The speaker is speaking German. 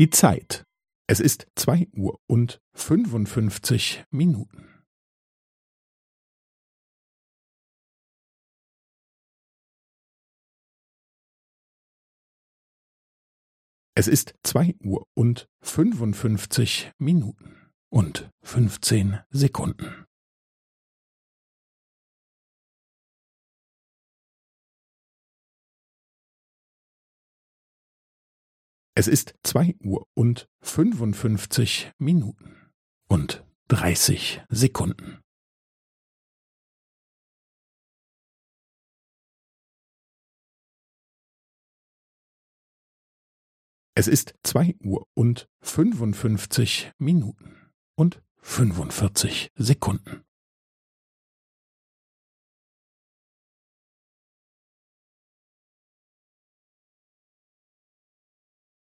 Die Zeit. Es ist zwei Uhr und fünfundfünfzig Minuten. Es ist zwei Uhr und fünfundfünfzig Minuten und fünfzehn Sekunden. Es ist zwei Uhr und fünfundfünfzig Minuten und dreißig Sekunden. Es ist zwei Uhr und fünfundfünfzig Minuten und fünfundvierzig Sekunden.